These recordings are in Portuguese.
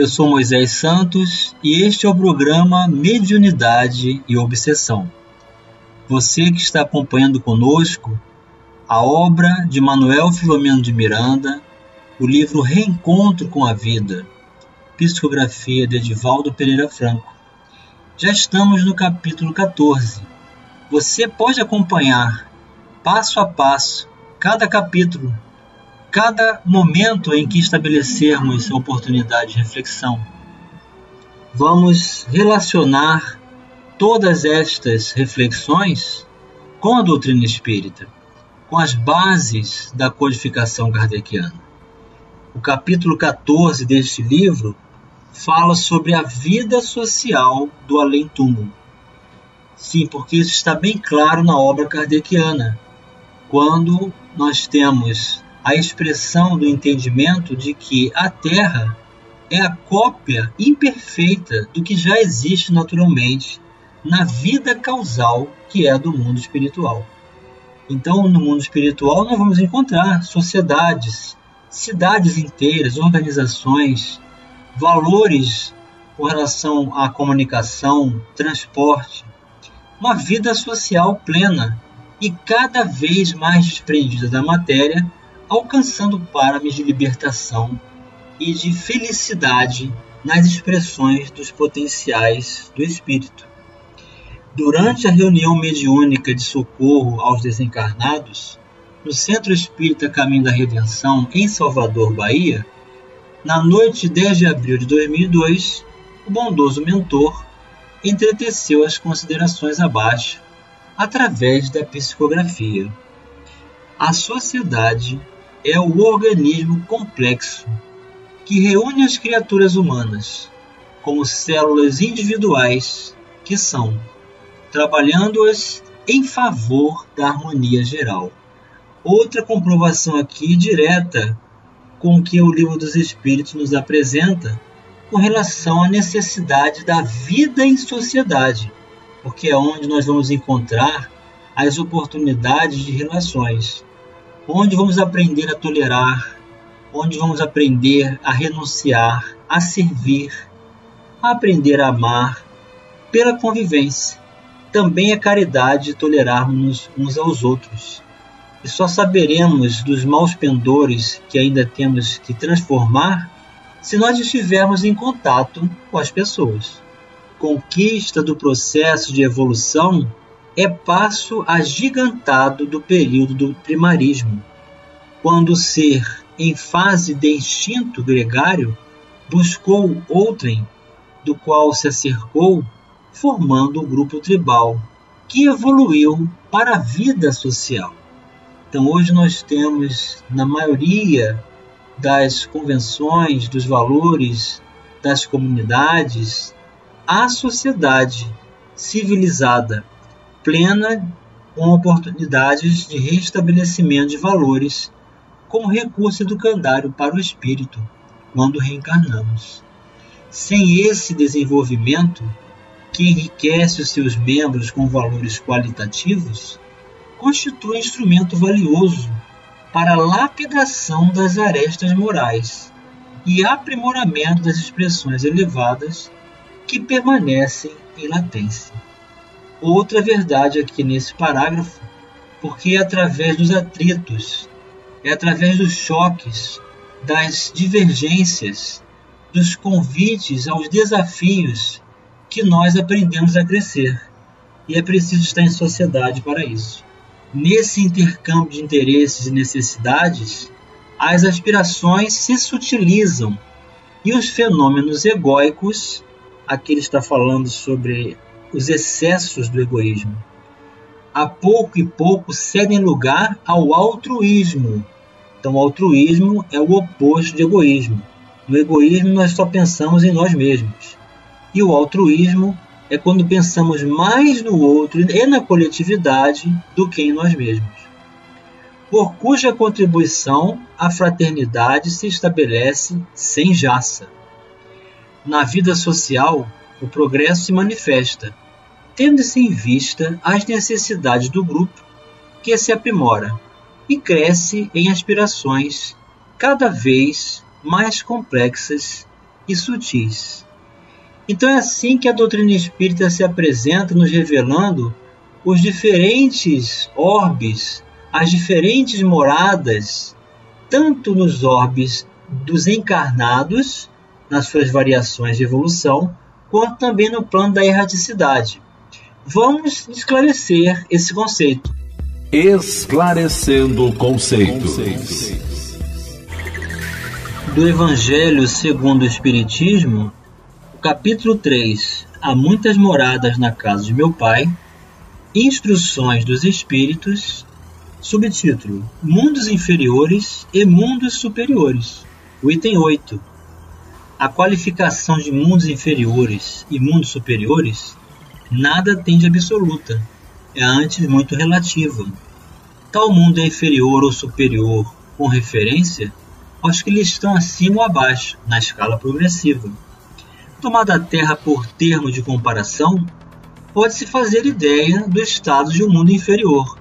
eu sou Moisés Santos e este é o programa Mediunidade e Obsessão. Você que está acompanhando conosco a obra de Manuel Filomeno de Miranda, o livro Reencontro com a Vida, psicografia de Edivaldo Pereira Franco. Já estamos no capítulo 14. Você pode acompanhar passo a passo cada capítulo cada momento em que estabelecermos oportunidade de reflexão, vamos relacionar todas estas reflexões com a doutrina espírita, com as bases da codificação kardeciana. O capítulo 14 deste livro fala sobre a vida social do além-túmulo. Sim, porque isso está bem claro na obra kardeciana, quando nós temos a expressão do entendimento de que a Terra é a cópia imperfeita do que já existe naturalmente na vida causal que é a do mundo espiritual. Então, no mundo espiritual, nós vamos encontrar sociedades, cidades inteiras, organizações, valores com relação à comunicação, transporte, uma vida social plena e cada vez mais desprendida da matéria alcançando páramos de libertação e de felicidade nas expressões dos potenciais do espírito. Durante a reunião mediúnica de socorro aos desencarnados, no Centro Espírita Caminho da Redenção, em Salvador, Bahia, na noite de 10 de abril de 2002, o bondoso mentor entreteceu as considerações abaixo através da psicografia. A sociedade é o organismo complexo que reúne as criaturas humanas como células individuais que são, trabalhando-as em favor da harmonia geral. Outra comprovação aqui direta com o que o Livro dos Espíritos nos apresenta com relação à necessidade da vida em sociedade, porque é onde nós vamos encontrar as oportunidades de relações onde vamos aprender a tolerar, onde vamos aprender a renunciar, a servir, a aprender a amar pela convivência. Também é caridade tolerarmos uns aos outros. E só saberemos dos maus pendores que ainda temos que transformar se nós estivermos em contato com as pessoas. Conquista do processo de evolução é passo agigantado do período do primarismo, quando o ser, em fase de instinto gregário, buscou outrem, do qual se acercou, formando um grupo tribal, que evoluiu para a vida social. Então, hoje nós temos, na maioria das convenções, dos valores, das comunidades, a sociedade civilizada plena com oportunidades de restabelecimento de valores como recurso educandário para o espírito quando reencarnamos. Sem esse desenvolvimento, que enriquece os seus membros com valores qualitativos, constitui instrumento valioso para a lapidação das arestas morais e aprimoramento das expressões elevadas que permanecem em latência outra verdade aqui nesse parágrafo, porque é através dos atritos, é através dos choques, das divergências, dos convites aos desafios que nós aprendemos a crescer. E é preciso estar em sociedade para isso. Nesse intercâmbio de interesses e necessidades, as aspirações se sutilizam e os fenômenos egóicos, aqui ele está falando sobre os excessos do egoísmo. A pouco e pouco cedem lugar ao altruísmo. Então, o altruísmo é o oposto de egoísmo. No egoísmo, nós só pensamos em nós mesmos. E o altruísmo é quando pensamos mais no outro e na coletividade do que em nós mesmos. Por cuja contribuição a fraternidade se estabelece sem jaça. Na vida social, o progresso se manifesta, tendo-se em vista as necessidades do grupo que se aprimora e cresce em aspirações cada vez mais complexas e sutis. Então é assim que a doutrina espírita se apresenta, nos revelando os diferentes orbes, as diferentes moradas, tanto nos orbes dos encarnados, nas suas variações de evolução, quanto também no plano da erraticidade. Vamos esclarecer esse conceito. Esclarecendo conceitos. Do Evangelho segundo o Espiritismo, capítulo 3 Há muitas moradas na casa de meu Pai, Instruções dos Espíritos, subtítulo Mundos Inferiores e Mundos Superiores. O item 8. A qualificação de mundos inferiores e mundos superiores nada tem de absoluta, é antes muito relativa. Tal mundo é inferior ou superior com referência aos que lhe estão acima ou abaixo, na escala progressiva. Tomada a Terra por termo de comparação, pode-se fazer ideia do estado de um mundo inferior,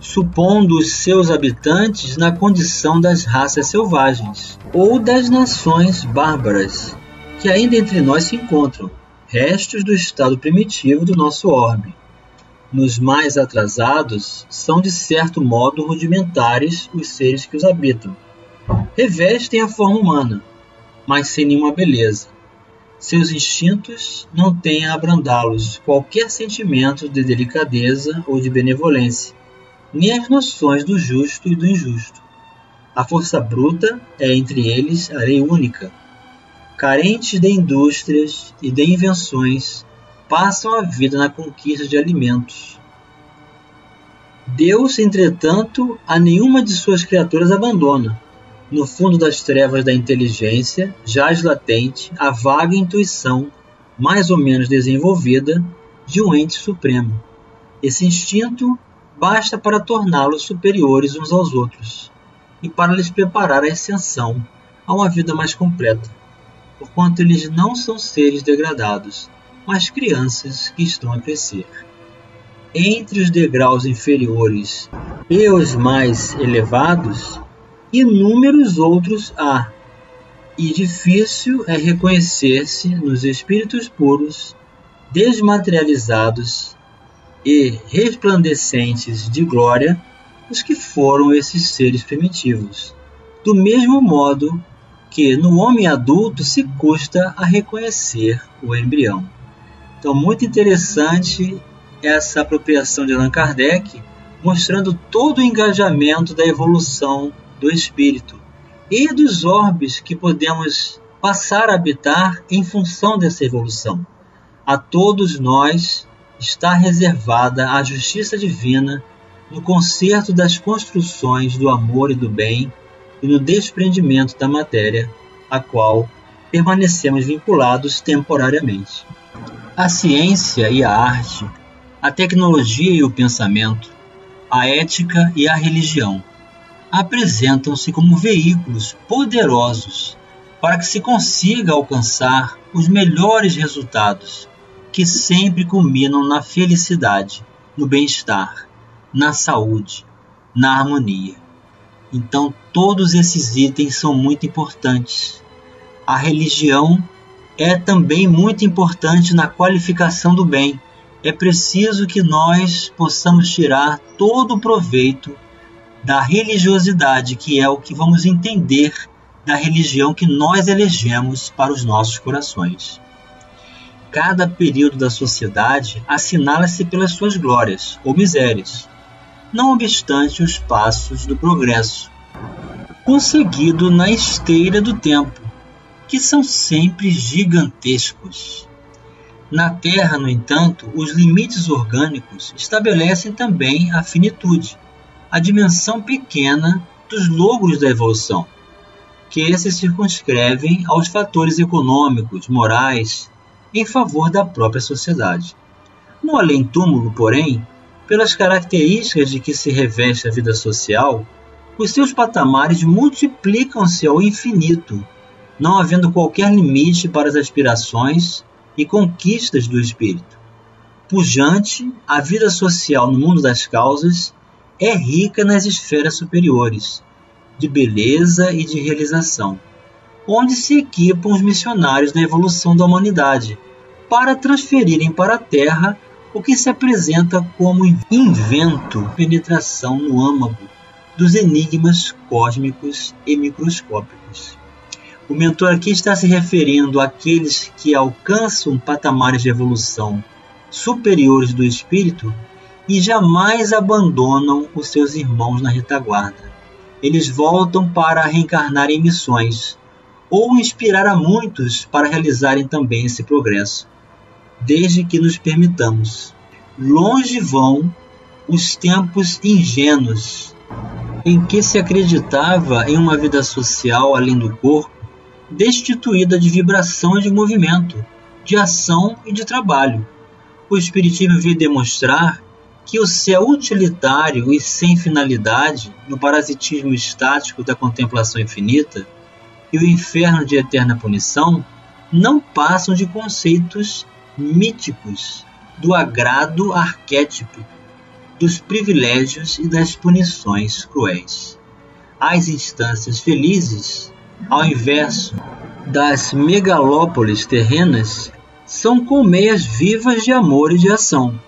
supondo os seus habitantes na condição das raças selvagens ou das nações bárbaras, que ainda entre nós se encontram, restos do estado primitivo do nosso orbe. Nos mais atrasados, são de certo modo rudimentares os seres que os habitam. Revestem a forma humana, mas sem nenhuma beleza seus instintos não têm a abrandá-los qualquer sentimento de delicadeza ou de benevolência, nem as noções do justo e do injusto. A força bruta é entre eles a lei única. Carentes de indústrias e de invenções, passam a vida na conquista de alimentos. Deus, entretanto, a nenhuma de suas criaturas abandona no fundo das trevas da inteligência jaz latente a vaga intuição, mais ou menos desenvolvida, de um ente supremo. Esse instinto basta para torná-los superiores uns aos outros e para lhes preparar a ascensão a uma vida mais completa, porquanto eles não são seres degradados, mas crianças que estão a crescer. Entre os degraus inferiores e os mais elevados, inúmeros outros há, e difícil é reconhecer-se nos espíritos puros, desmaterializados e resplandecentes de glória os que foram esses seres primitivos. Do mesmo modo que no homem adulto se custa a reconhecer o embrião. Então, muito interessante essa apropriação de Allan Kardec, mostrando todo o engajamento da evolução do espírito e dos orbes que podemos passar a habitar em função dessa evolução. A todos nós está reservada a justiça divina no conserto das construções do amor e do bem e no desprendimento da matéria, a qual permanecemos vinculados temporariamente. A ciência e a arte, a tecnologia e o pensamento, a ética e a religião apresentam-se como veículos poderosos para que se consiga alcançar os melhores resultados, que sempre culminam na felicidade, no bem-estar, na saúde, na harmonia. Então, todos esses itens são muito importantes. A religião é também muito importante na qualificação do bem. É preciso que nós possamos tirar todo o proveito da religiosidade, que é o que vamos entender da religião que nós elegemos para os nossos corações. Cada período da sociedade assinala-se pelas suas glórias ou misérias, não obstante os passos do progresso, conseguido na esteira do tempo, que são sempre gigantescos. Na Terra, no entanto, os limites orgânicos estabelecem também a finitude a dimensão pequena dos logros da evolução. que se circunscrevem aos fatores econômicos, morais, em favor da própria sociedade. No além-túmulo, porém, pelas características de que se reveste a vida social, os seus patamares multiplicam-se ao infinito, não havendo qualquer limite para as aspirações e conquistas do espírito. Pujante, a vida social no mundo das causas é rica nas esferas superiores, de beleza e de realização, onde se equipam os missionários da evolução da humanidade para transferirem para a Terra o que se apresenta como invento penetração no âmago dos enigmas cósmicos e microscópicos. O mentor aqui está se referindo àqueles que alcançam patamares de evolução superiores do espírito e jamais abandonam os seus irmãos na retaguarda. Eles voltam para reencarnar em missões ou inspirar a muitos para realizarem também esse progresso desde que nos permitamos. Longe vão os tempos ingênuos em que se acreditava em uma vida social além do corpo, destituída de vibração e de movimento, de ação e de trabalho. O Espiritismo veio demonstrar que o céu utilitário e sem finalidade, no parasitismo estático da contemplação infinita, e o inferno de eterna punição, não passam de conceitos míticos do agrado arquétipo, dos privilégios e das punições cruéis. As instâncias felizes, ao inverso das megalópolis terrenas, são colmeias vivas de amor e de ação,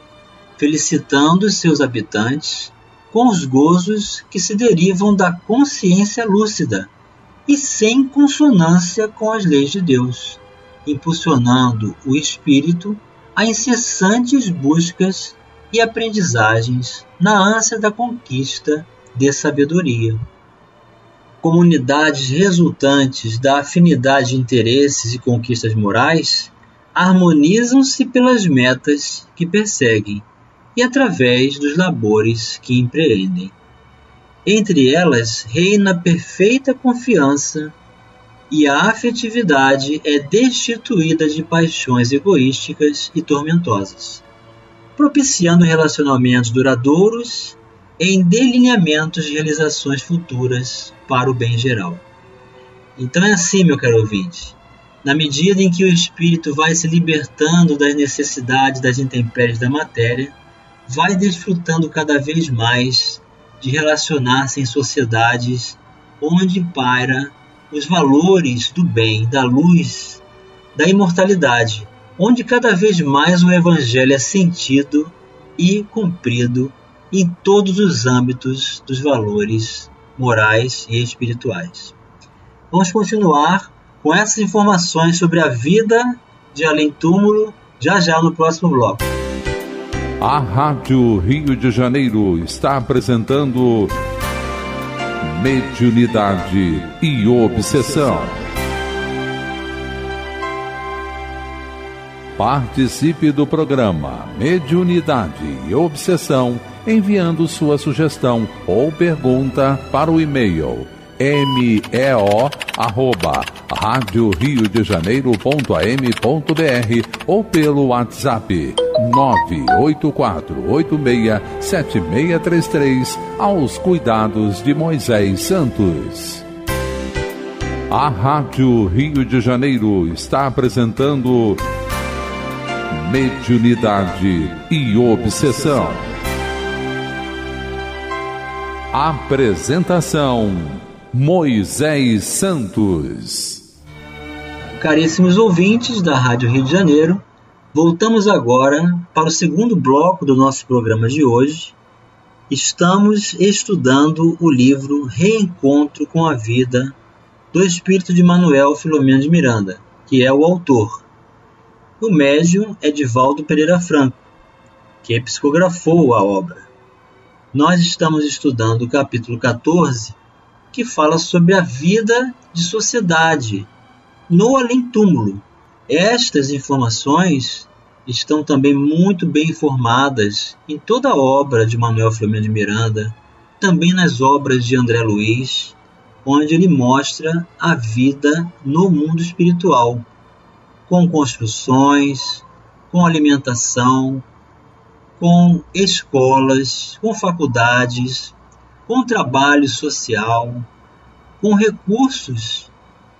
felicitando seus habitantes com os gozos que se derivam da consciência lúcida e sem consonância com as leis de Deus impulsionando o espírito a incessantes buscas e aprendizagens na ânsia da conquista de sabedoria. Comunidades resultantes da afinidade de interesses e conquistas morais harmonizam-se pelas metas que perseguem e através dos labores que empreendem. Entre elas reina perfeita confiança e a afetividade é destituída de paixões egoísticas e tormentosas, propiciando relacionamentos duradouros em delineamentos de realizações futuras para o bem geral. Então é assim, meu caro ouvinte. Na medida em que o espírito vai se libertando das necessidades das intempéries da matéria, vai desfrutando cada vez mais de relacionar-se em sociedades onde paira os valores do bem, da luz, da imortalidade, onde cada vez mais o Evangelho é sentido e cumprido em todos os âmbitos dos valores morais e espirituais. Vamos continuar com essas informações sobre a vida de além túmulo já já no próximo bloco. A Rádio Rio de Janeiro está apresentando mediunidade e obsessão. Participe do programa Mediunidade e Obsessão enviando sua sugestão ou pergunta para o e-mail meo arroba de janeiro.am.br ou pelo WhatsApp 984867633 aos cuidados de Moisés Santos. A Rádio Rio de Janeiro está apresentando Mediunidade e Obsessão. Apresentação Moisés Santos. Caríssimos ouvintes da Rádio Rio de Janeiro, voltamos agora para o segundo bloco do nosso programa de hoje. Estamos estudando o livro Reencontro com a Vida do espírito de Manuel Filomeno de Miranda, que é o autor. O médium é Divaldo Pereira Franco, que psicografou a obra. Nós estamos estudando o capítulo 14 que fala sobre a vida de sociedade no além-túmulo. Estas informações estão também muito bem informadas em toda a obra de Manuel Flamengo de Miranda, também nas obras de André Luiz onde ele mostra a vida no mundo espiritual, com construções, com alimentação, com escolas, com faculdades, com trabalho social, com recursos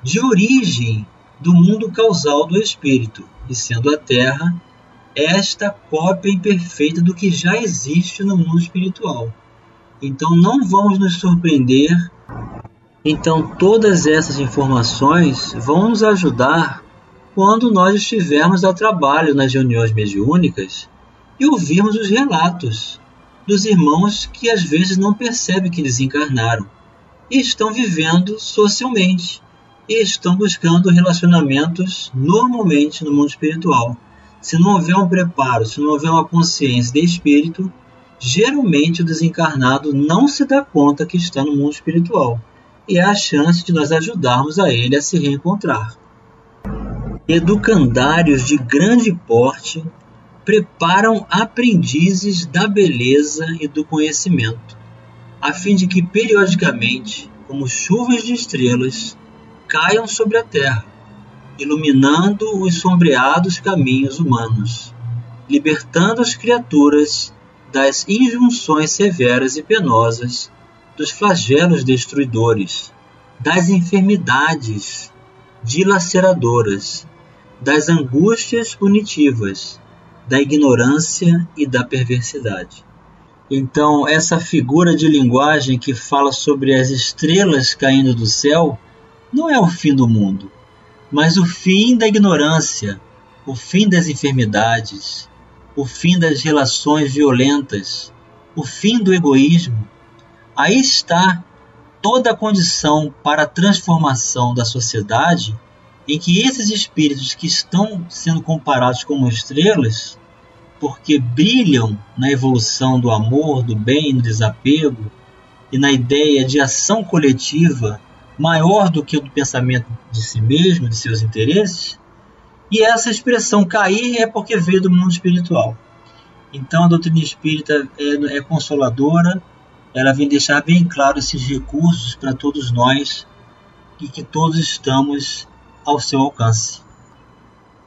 de origem do mundo causal do espírito, e sendo a Terra esta cópia imperfeita do que já existe no mundo espiritual. Então não vamos nos surpreender. Então todas essas informações vão nos ajudar quando nós estivermos a trabalho nas reuniões mediúnicas e ouvirmos os relatos dos irmãos que às vezes não percebem que desencarnaram e estão vivendo socialmente e estão buscando relacionamentos normalmente no mundo espiritual. Se não houver um preparo, se não houver uma consciência de espírito, geralmente o desencarnado não se dá conta que está no mundo espiritual e é a chance de nós ajudarmos a ele a se reencontrar. Educandários de grande porte preparam aprendizes da beleza e do conhecimento, a fim de que periodicamente, como chuvas de estrelas, caiam sobre a terra, iluminando os sombreados caminhos humanos, libertando as criaturas das injunções severas e penosas, dos flagelos destruidores, das enfermidades dilaceradoras, das angústias punitivas, da ignorância e da perversidade. Então, essa figura de linguagem que fala sobre as estrelas caindo do céu não é o fim do mundo, mas o fim da ignorância, o fim das enfermidades, o fim das relações violentas, o fim do egoísmo. Aí está toda a condição para a transformação da sociedade em que esses espíritos que estão sendo comparados como estrelas, porque brilham na evolução do amor, do bem, no desapego e na ideia de ação coletiva maior do que o do pensamento de si mesmo, de seus interesses, e essa expressão cair é porque veio do mundo espiritual. Então a doutrina espírita é, é consoladora, ela vem deixar bem claro esses recursos para todos nós e que todos estamos ao seu alcance.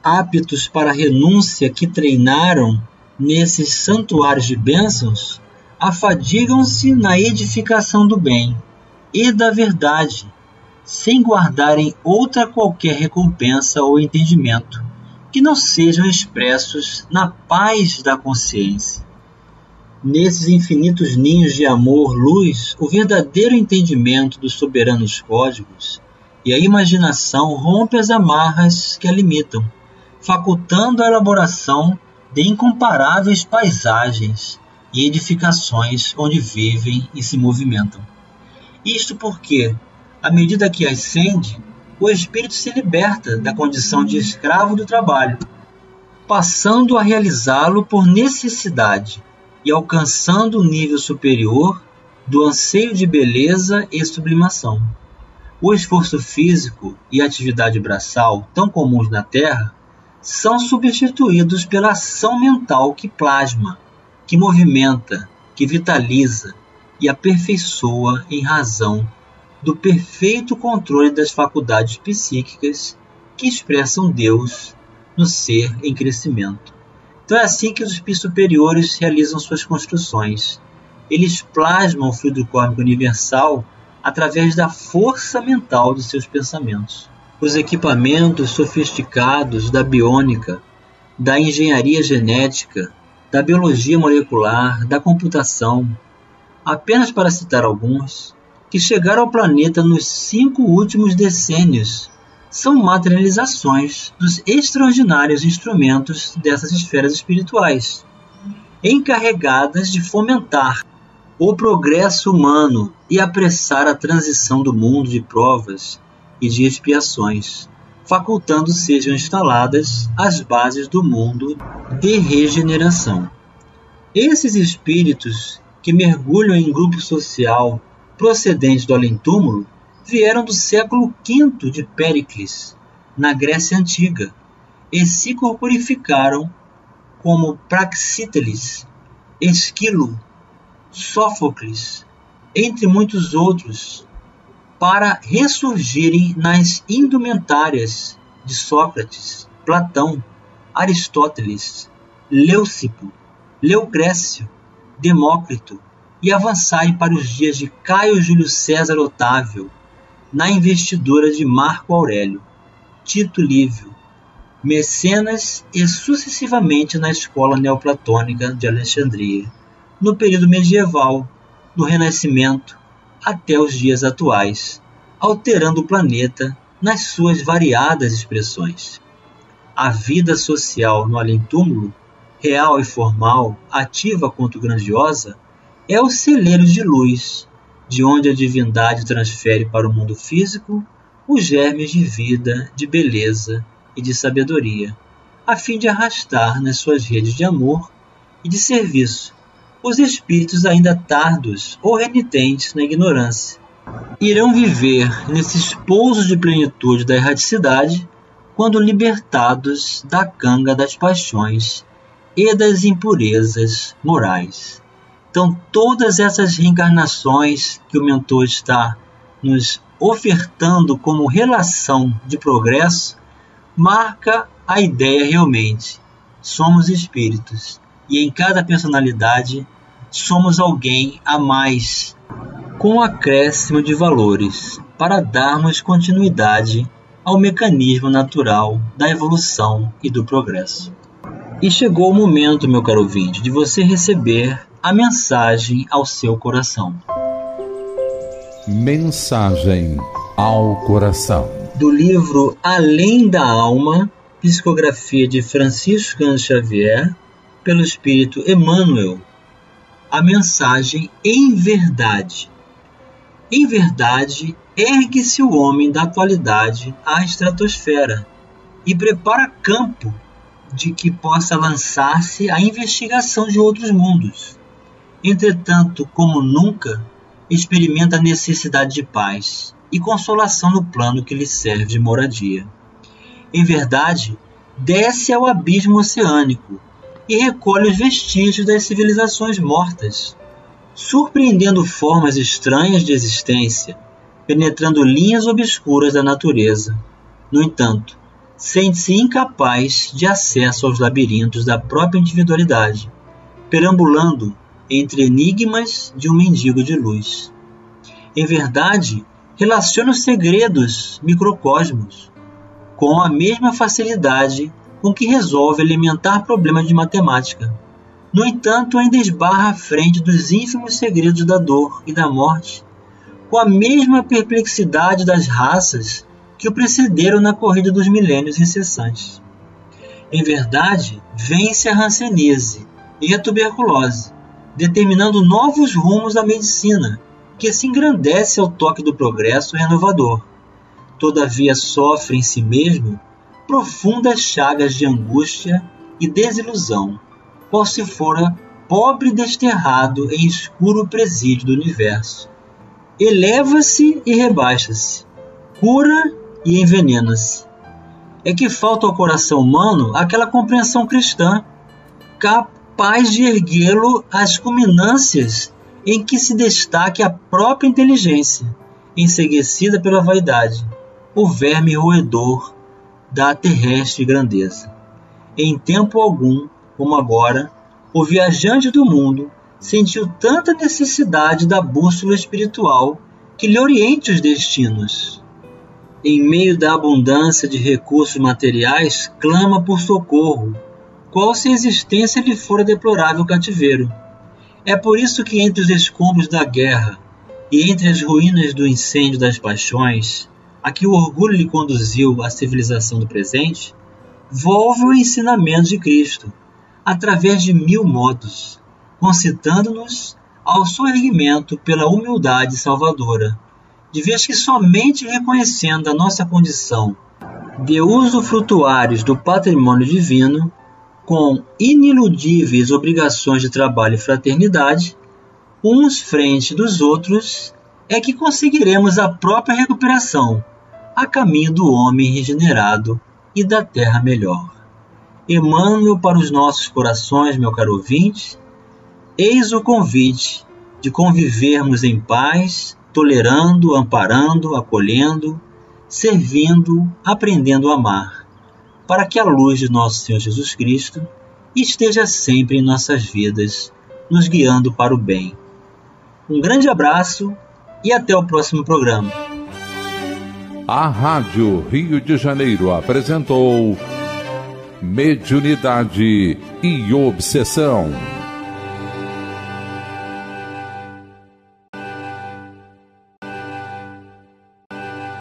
Aptos para renúncia que treinaram nesses santuários de bênçãos, afadigam-se na edificação do bem e da verdade, sem guardarem outra qualquer recompensa ou entendimento, que não sejam expressos na paz da consciência. Nesses infinitos ninhos de amor, luz, o verdadeiro entendimento dos soberanos códigos e a imaginação rompe as amarras que a limitam, facultando a elaboração de incomparáveis paisagens e edificações onde vivem e se movimentam. Isto porque, à medida que ascende, o espírito se liberta da condição de escravo do trabalho, passando a realizá-lo por necessidade e alcançando o nível superior do anseio de beleza e sublimação. O esforço físico e a atividade braçal, tão comuns na Terra, são substituídos pela ação mental que plasma, que movimenta, que vitaliza e aperfeiçoa em razão do perfeito controle das faculdades psíquicas que expressam Deus no ser em crescimento. Então é assim que os espíritos superiores realizam suas construções. Eles plasmam o fluido cósmico universal através da força mental de seus pensamentos. Os equipamentos sofisticados da biônica, da engenharia genética, da biologia molecular, da computação, apenas para citar alguns, que chegaram ao planeta nos cinco últimos decênios, são materializações dos extraordinários instrumentos dessas esferas espirituais, encarregadas de fomentar o progresso humano e apressar a transição do mundo de provas e de expiações, facultando sejam instaladas as bases do mundo de regeneração. Esses espíritos que mergulham em grupo social procedente do além-túmulo vieram do século V de Péricles, na Grécia Antiga, e se corporificaram como Praxíteles, Esquilo, Sófocles, entre muitos outros, para ressurgirem nas indumentárias de Sócrates, Platão, Aristóteles, Leucipo, Leucrécio, Demócrito e avançarem para os dias de Caio Júlio César Otávio, na investidura de Marco Aurélio, Tito Livio, Mecenas e sucessivamente na escola neoplatônica de Alexandria, no período medieval, do Renascimento até os dias atuais, alterando o planeta nas suas variadas expressões. A vida social no além-túmulo, real e formal, ativa quanto grandiosa, é o celeiro de luz de onde a divindade transfere para o mundo físico os germes de vida, de beleza e de sabedoria, a fim de arrastar nas suas redes de amor e de serviço os espíritos ainda tardos ou renitentes na ignorância. Irão viver nesses pousos de plenitude da erraticidade quando libertados da canga das paixões e das impurezas morais. Então, todas essas reencarnações que o mentor está nos ofertando como relação de progresso marca a ideia realmente. Somos espíritos e em cada personalidade somos alguém a mais, com acréscimo de valores, para darmos continuidade ao mecanismo natural da evolução e do progresso. E chegou o momento, meu caro ouvinte, de você receber a mensagem ao seu coração. Mensagem ao coração. Do livro Além da Alma, psicografia de Francisco Xavier, pelo espírito Emmanuel. A mensagem em verdade. Em verdade, ergue-se o homem da atualidade à estratosfera e prepara campo de que possa lançar-se à investigação de outros mundos. Entretanto, como nunca, experimenta a necessidade de paz e consolação no plano que lhe serve de moradia. Em verdade, desce ao abismo oceânico e recolhe os vestígios das civilizações mortas, surpreendendo formas estranhas de existência, penetrando linhas obscuras da natureza. No entanto, sente-se incapaz de acesso aos labirintos da própria individualidade, perambulando entre enigmas de um mendigo de luz. Em verdade, relaciona os segredos microcosmos com a mesma facilidade com que resolve alimentar problemas de matemática. No entanto, ainda esbarra à frente dos ínfimos segredos da dor e da morte, com a mesma perplexidade das raças que o precederam na corrida dos milênios incessantes. Em verdade, vence a hanseníase e a tuberculose, determinando novos rumos da medicina, que se engrandece ao toque do progresso renovador. Todavia sofre em si mesmo profundas chagas de angústia e desilusão, qual se fora pobre desterrado em escuro presídio do universo. Eleva-se e rebaixa-se, cura e envenena-se. É que falta ao coração humano aquela compreensão cristã, capaz de erguê-lo às culminâncias em que se destaque a própria inteligência, enseguecida pela vaidade, o verme roedor da terrestre grandeza. Em tempo algum, como agora, o viajante do mundo sentiu tanta necessidade da bússola espiritual que lhe oriente os destinos. Em meio da abundância de recursos materiais, clama por socorro, qual se a existência lhe fora deplorável cativeiro. É por isso que entre os escombros da guerra e entre as ruínas do incêndio das paixões, a que o orgulho lhe conduziu à civilização do presente, volve o ensinamento de Cristo, através de mil modos, concitando-nos ao soerguimento pela humildade salvadora, de vez que somente reconhecendo a nossa condição de uso frutuários do patrimônio divino, com iniludíveis obrigações de trabalho e fraternidade, uns frente dos outros, é que conseguiremos a própria recuperação a caminho do homem regenerado e da terra melhor. Emmanuel para os nossos corações, meu caro ouvinte, eis o convite de convivermos em paz tolerando, amparando, acolhendo, servindo, aprendendo a amar, para que a luz de nosso Senhor Jesus Cristo esteja sempre em nossas vidas, nos guiando para o bem. Um grande abraço e até o próximo programa. A Rádio Rio de Janeiro apresentou Mediunidade e Obsessão.